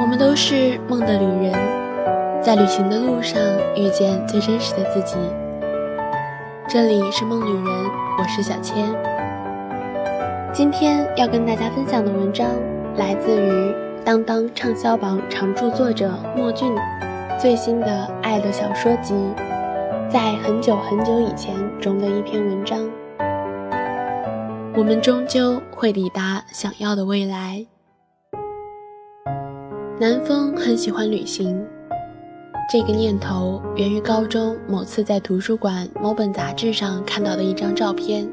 我们都是梦的旅人，在旅行的路上遇见最真实的自己。这里是梦旅人，我是小千。今天要跟大家分享的文章来自于当当畅销榜常驻作者莫俊最新的《爱的小说集》在很久很久以前中的一篇文章。我们终究会抵达想要的未来。南风很喜欢旅行，这个念头源于高中某次在图书馆某本杂志上看到的一张照片。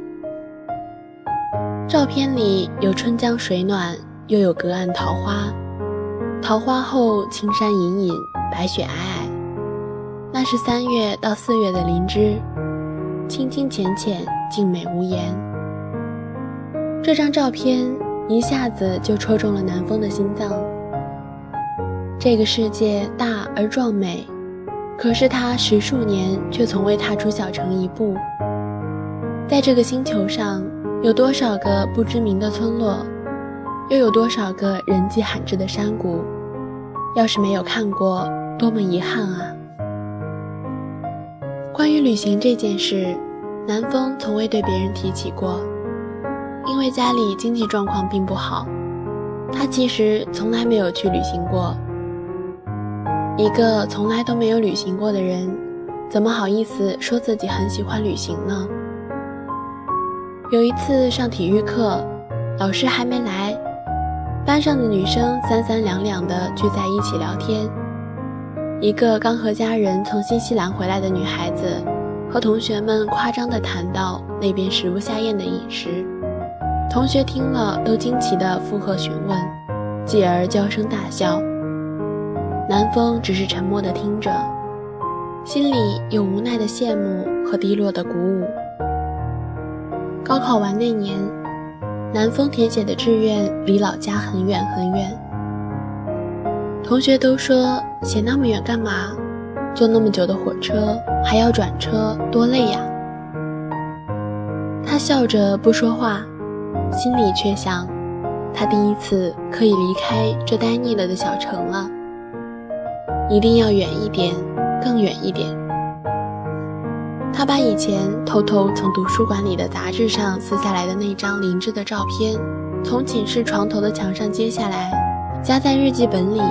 照片里有春江水暖，又有隔岸桃花，桃花后青山隐隐，白雪皑皑，那是三月到四月的林芝，清清浅浅，静美无言。这张照片一下子就戳中了南风的心脏。这个世界大而壮美，可是他十数年却从未踏出小城一步。在这个星球上，有多少个不知名的村落，又有多少个人迹罕至的山谷？要是没有看过，多么遗憾啊！关于旅行这件事，南风从未对别人提起过，因为家里经济状况并不好，他其实从来没有去旅行过。一个从来都没有旅行过的人，怎么好意思说自己很喜欢旅行呢？有一次上体育课，老师还没来，班上的女生三三两两的聚在一起聊天。一个刚和家人从新西兰回来的女孩子，和同学们夸张地谈到那边食不下咽的饮食，同学听了都惊奇地附和询问，继而娇声大笑。南风只是沉默地听着，心里有无奈的羡慕和低落的鼓舞。高考完那年，南风填写的志愿离老家很远很远。同学都说写那么远干嘛？坐那么久的火车还要转车，多累呀！他笑着不说话，心里却想，他第一次可以离开这呆腻了的小城了。一定要远一点，更远一点。他把以前偷偷从图书馆里的杂志上撕下来的那张林芝的照片，从寝室床头的墙上揭下来，夹在日记本里。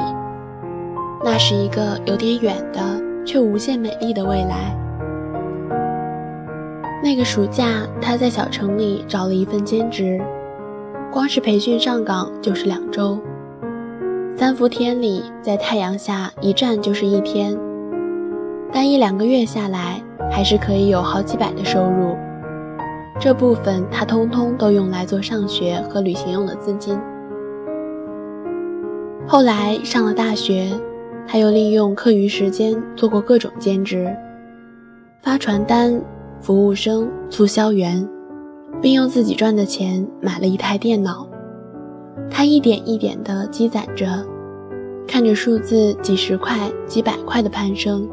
那是一个有点远的，却无限美丽的未来。那个暑假，他在小城里找了一份兼职，光是培训上岗就是两周。三伏天里，在太阳下一站就是一天，但一两个月下来，还是可以有好几百的收入。这部分他通通都用来做上学和旅行用的资金。后来上了大学，他又利用课余时间做过各种兼职，发传单、服务生、促销员，并用自己赚的钱买了一台电脑。他一点一点地积攒着，看着数字几十块、几百块的攀升，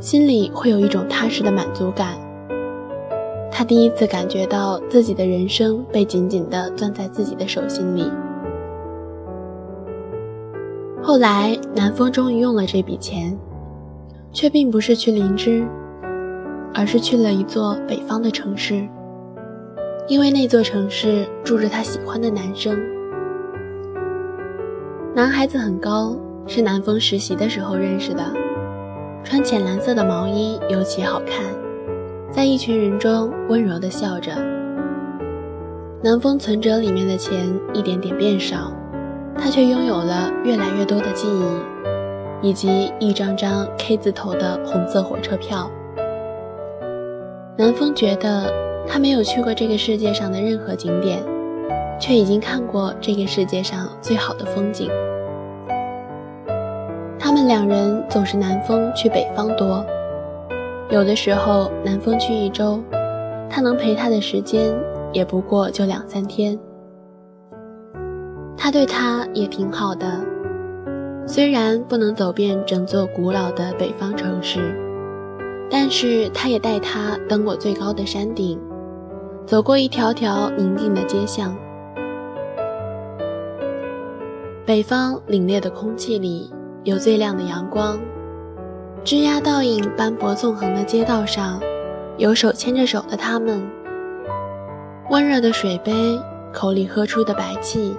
心里会有一种踏实的满足感。他第一次感觉到自己的人生被紧紧地攥在自己的手心里。后来，南风终于用了这笔钱，却并不是去林芝，而是去了一座北方的城市，因为那座城市住着他喜欢的男生。男孩子很高，是南风实习的时候认识的，穿浅蓝色的毛衣尤其好看，在一群人中温柔地笑着。南风存折里面的钱一点点变少，他却拥有了越来越多的记忆，以及一张张 K 字头的红色火车票。南风觉得他没有去过这个世界上的任何景点。却已经看过这个世界上最好的风景。他们两人总是南风去北方多，有的时候南风去一周，他能陪他的时间也不过就两三天。他对他也挺好的，虽然不能走遍整座古老的北方城市，但是他也带他登过最高的山顶，走过一条条宁静的街巷。北方凛冽的空气里有最亮的阳光，枝桠倒影斑驳纵横的街道上，有手牵着手的他们。温热的水杯，口里喝出的白气，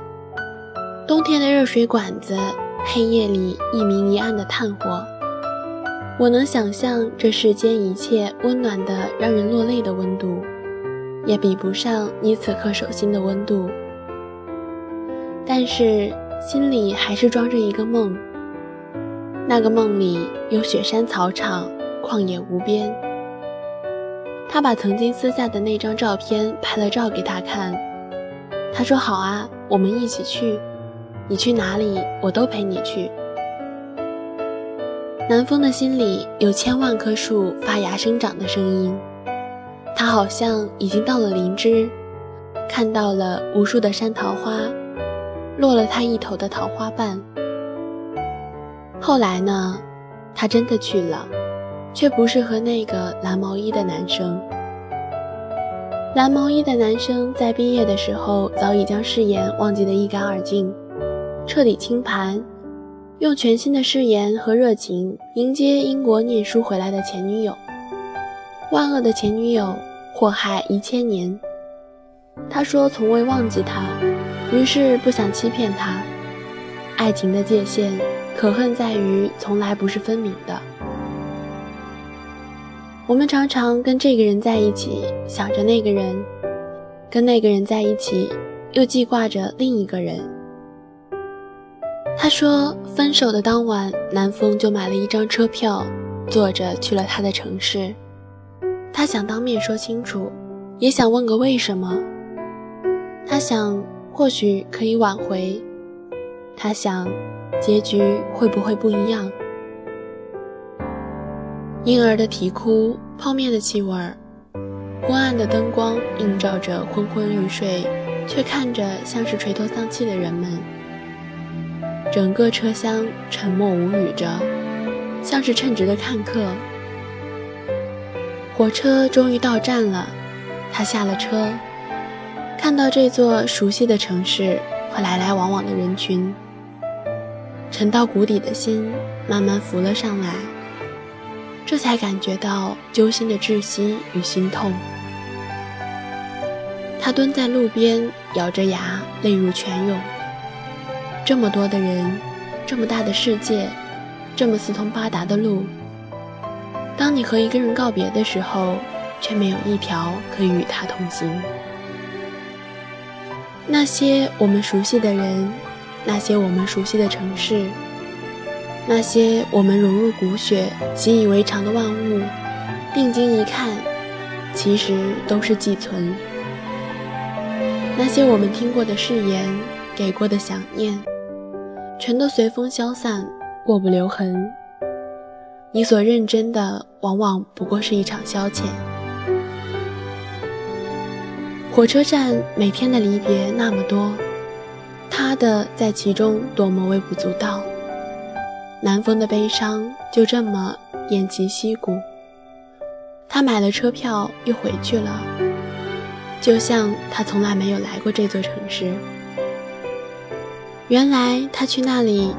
冬天的热水管子，黑夜里一明一暗的炭火。我能想象这世间一切温暖的让人落泪的温度，也比不上你此刻手心的温度。但是。心里还是装着一个梦，那个梦里有雪山草场，旷野无边。他把曾经撕下的那张照片拍了照给他看，他说：“好啊，我们一起去，你去哪里我都陪你去。”南风的心里有千万棵树发芽生长的声音，他好像已经到了林芝，看到了无数的山桃花。落了他一头的桃花瓣。后来呢，他真的去了，却不是和那个蓝毛衣的男生。蓝毛衣的男生在毕业的时候早已将誓言忘记得一干二净，彻底清盘，用全新的誓言和热情迎接英国念书回来的前女友。万恶的前女友，祸害一千年。他说从未忘记她。于是不想欺骗他，爱情的界限可恨在于从来不是分明的。我们常常跟这个人在一起，想着那个人；跟那个人在一起，又记挂着另一个人。他说，分手的当晚，南风就买了一张车票，坐着去了他的城市。他想当面说清楚，也想问个为什么。他想。或许可以挽回，他想，结局会不会不一样？婴儿的啼哭，泡面的气味儿，昏暗的灯光映照着昏昏欲睡却看着像是垂头丧气的人们。整个车厢沉默无语着，像是称职的看客。火车终于到站了，他下了车。看到这座熟悉的城市和来来往往的人群，沉到谷底的心慢慢浮了上来，这才感觉到揪心的窒息与心痛。他蹲在路边，咬着牙，泪如泉涌。这么多的人，这么大的世界，这么四通八达的路，当你和一个人告别的时候，却没有一条可以与他同行。那些我们熟悉的人，那些我们熟悉的城市，那些我们融入骨血、习以为常的万物，定睛一看，其实都是寄存。那些我们听过的誓言、给过的想念，全都随风消散，过不留痕。你所认真的，往往不过是一场消遣。火车站每天的离别那么多，他的在其中多么微不足道。南风的悲伤就这么偃旗息鼓。他买了车票又回去了，就像他从来没有来过这座城市。原来他去那里，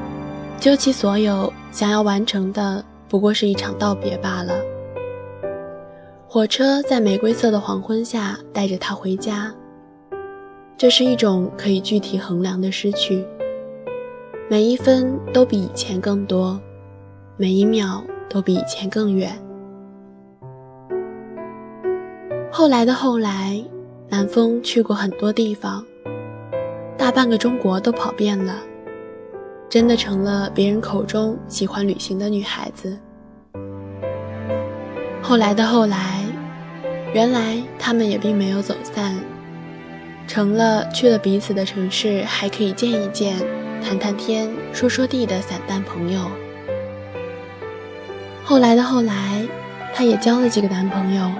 究其所有，想要完成的不过是一场道别罢了。火车在玫瑰色的黄昏下带着他回家。这是一种可以具体衡量的失去。每一分都比以前更多，每一秒都比以前更远。后来的后来，南风去过很多地方，大半个中国都跑遍了，真的成了别人口中喜欢旅行的女孩子。后来的后来，原来他们也并没有走散，成了去了彼此的城市还可以见一见、谈谈天、说说地的散淡朋友。后来的后来，她也交了几个男朋友，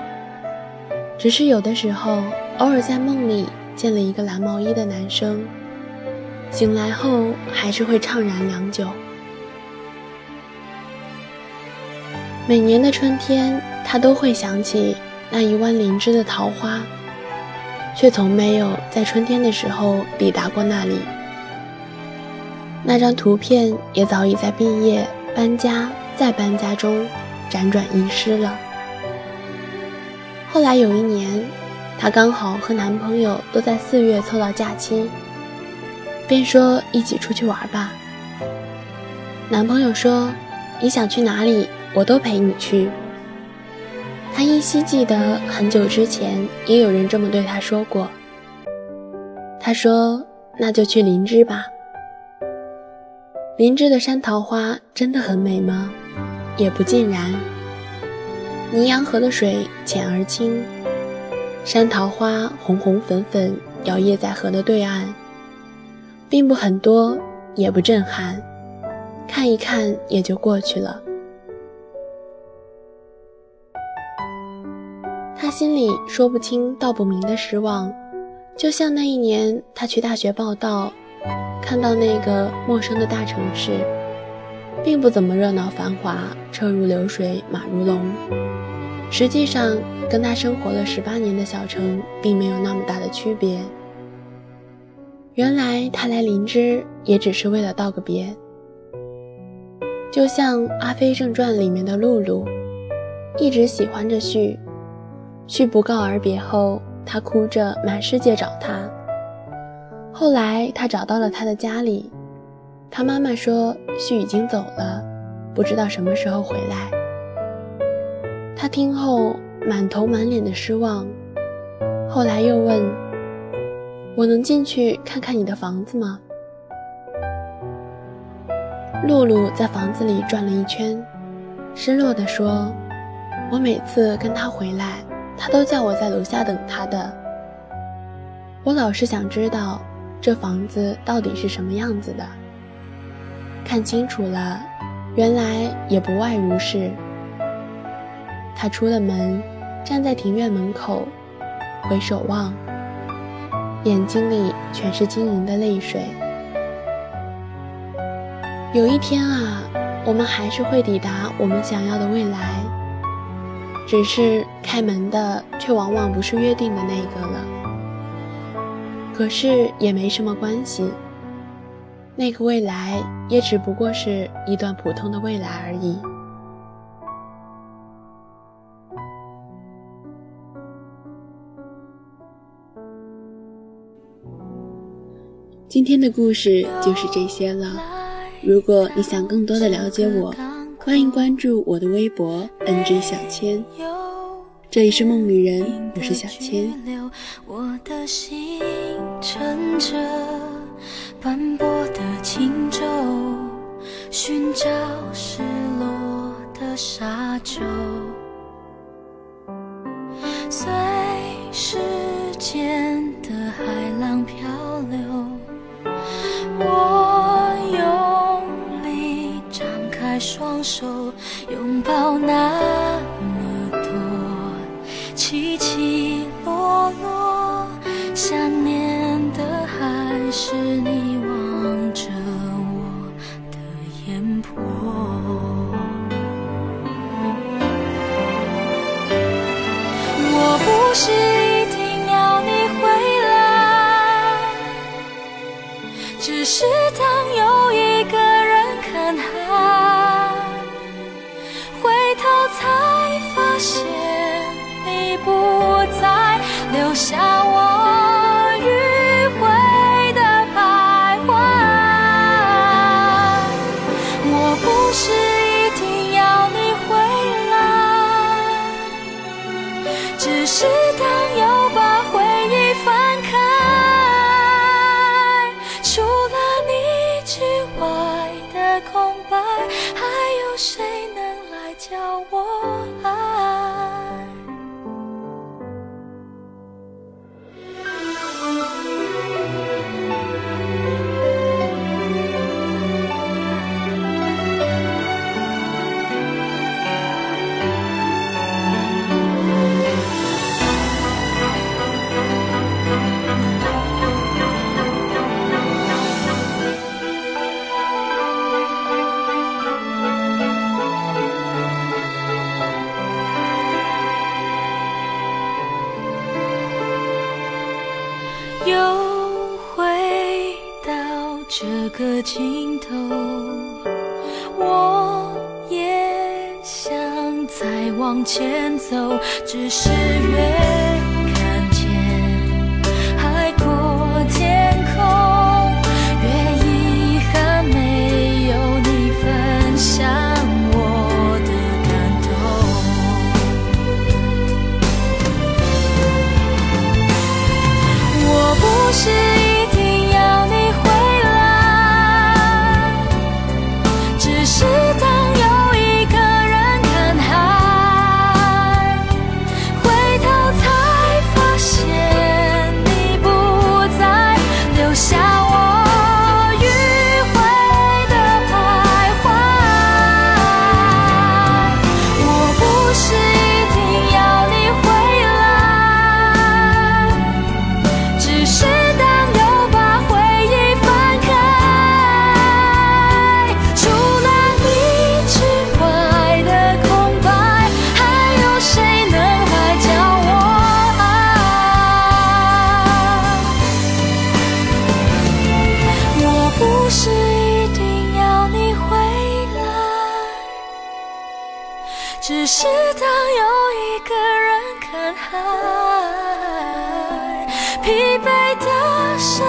只是有的时候偶尔在梦里见了一个蓝毛衣的男生，醒来后还是会怅然良久。每年的春天，他都会想起那一弯灵芝的桃花，却从没有在春天的时候抵达过那里。那张图片也早已在毕业、搬家、再搬家中辗转遗失了。后来有一年，她刚好和男朋友都在四月凑到假期，便说一起出去玩吧。男朋友说：“你想去哪里，我都陪你去。”他依稀记得很久之前也有人这么对他说过。他说：“那就去林芝吧。”林芝的山桃花真的很美吗？也不尽然。泥阳河的水浅而清，山桃花红红粉粉，摇曳在河的对岸，并不很多，也不震撼，看一看也就过去了。他心里说不清道不明的失望，就像那一年他去大学报道，看到那个陌生的大城市。并不怎么热闹繁华，车如流水马如龙。实际上，跟他生活了十八年的小城并没有那么大的区别。原来他来林芝也只是为了道个别，就像《阿飞正传》里面的露露，一直喜欢着旭，旭不告而别后，他哭着满世界找他。后来他找到了他的家里。他妈妈说：“旭已经走了，不知道什么时候回来。”他听后满头满脸的失望，后来又问：“我能进去看看你的房子吗？”露露在房子里转了一圈，失落地说：“我每次跟他回来，他都叫我在楼下等他的。我老是想知道，这房子到底是什么样子的。”看清楚了，原来也不外如是。他出了门，站在庭院门口，回首望，眼睛里全是晶莹的泪水。有一天啊，我们还是会抵达我们想要的未来，只是开门的却往往不是约定的那个了。可是也没什么关系。那个未来也只不过是一段普通的未来而已。今天的故事就是这些了。如果你想更多的了解我，欢迎关注我的微博 NG 小千”。这里是梦旅人，我是小千。我的心乘着斑驳的轻舟，寻找失落的沙洲，是只是当。尽头我也想再往前走只是越只是当又一个人看海疲惫的身